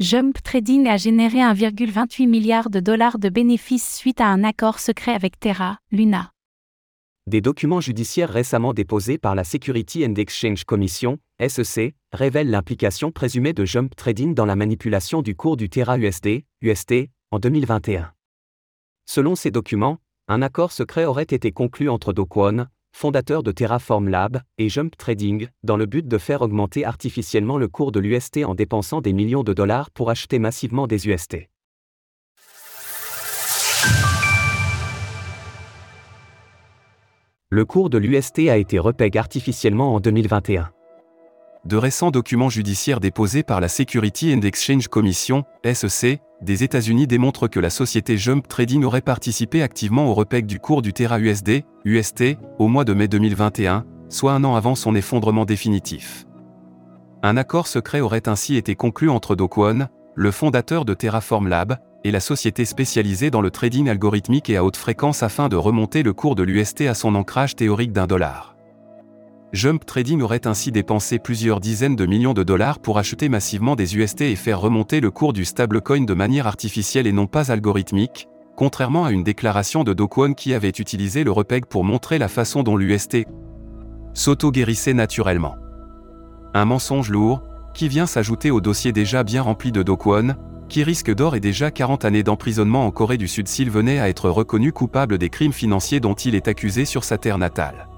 Jump Trading a généré 1,28 milliard de dollars de bénéfices suite à un accord secret avec Terra, Luna. Des documents judiciaires récemment déposés par la Security and Exchange Commission, SEC, révèlent l'implication présumée de Jump Trading dans la manipulation du cours du Terra USD, UST, en 2021. Selon ces documents, un accord secret aurait été conclu entre Do Kwon, fondateur de Terraform Lab, et Jump Trading, dans le but de faire augmenter artificiellement le cours de l'UST en dépensant des millions de dollars pour acheter massivement des UST. Le cours de l'UST a été repeg artificiellement en 2021. De récents documents judiciaires déposés par la Security and Exchange Commission, SEC, des États-Unis démontrent que la société Jump Trading aurait participé activement au repeg du cours du Terra USD, UST, au mois de mai 2021, soit un an avant son effondrement définitif. Un accord secret aurait ainsi été conclu entre Do Kwon, le fondateur de Terraform Lab, et la société spécialisée dans le trading algorithmique et à haute fréquence afin de remonter le cours de l'UST à son ancrage théorique d'un dollar. Jump Trading aurait ainsi dépensé plusieurs dizaines de millions de dollars pour acheter massivement des UST et faire remonter le cours du stablecoin de manière artificielle et non pas algorithmique, contrairement à une déclaration de Do qui avait utilisé le repeg pour montrer la façon dont l'UST s'auto-guérissait naturellement. Un mensonge lourd, qui vient s'ajouter au dossier déjà bien rempli de Do qui risque d'or et déjà 40 années d'emprisonnement en Corée du Sud s'il venait à être reconnu coupable des crimes financiers dont il est accusé sur sa terre natale.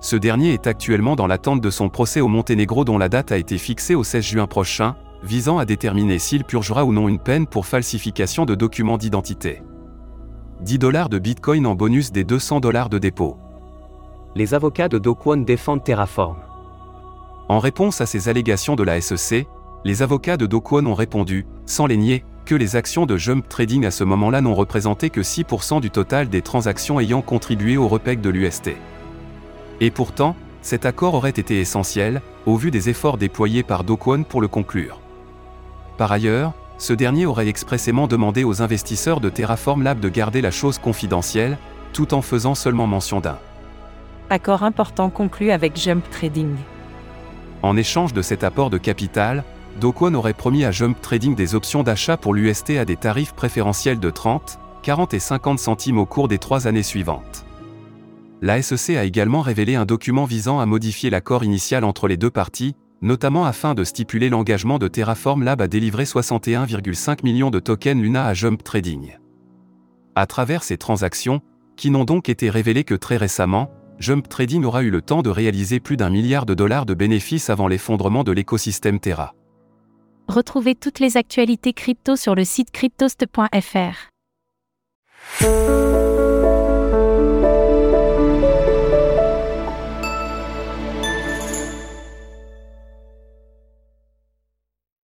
Ce dernier est actuellement dans l'attente de son procès au Monténégro dont la date a été fixée au 16 juin prochain, visant à déterminer s'il purgera ou non une peine pour falsification de documents d'identité. 10 dollars de Bitcoin en bonus des 200 dollars de dépôt. Les avocats de Do Kwon défendent Terraform. En réponse à ces allégations de la SEC, les avocats de Do Kwon ont répondu, sans les nier, que les actions de Jump Trading à ce moment-là n'ont représenté que 6% du total des transactions ayant contribué au repeg de l'UST. Et pourtant, cet accord aurait été essentiel, au vu des efforts déployés par Do Kwon pour le conclure. Par ailleurs, ce dernier aurait expressément demandé aux investisseurs de Terraform Lab de garder la chose confidentielle, tout en faisant seulement mention d'un accord important conclu avec Jump Trading. En échange de cet apport de capital, Do aurait promis à Jump Trading des options d'achat pour l'UST à des tarifs préférentiels de 30, 40 et 50 centimes au cours des trois années suivantes. La SEC a également révélé un document visant à modifier l'accord initial entre les deux parties, notamment afin de stipuler l'engagement de Terraform Lab à délivrer 61,5 millions de tokens Luna à Jump Trading. À travers ces transactions, qui n'ont donc été révélées que très récemment, Jump Trading aura eu le temps de réaliser plus d'un milliard de dollars de bénéfices avant l'effondrement de l'écosystème Terra. Retrouvez toutes les actualités crypto sur le site cryptost.fr.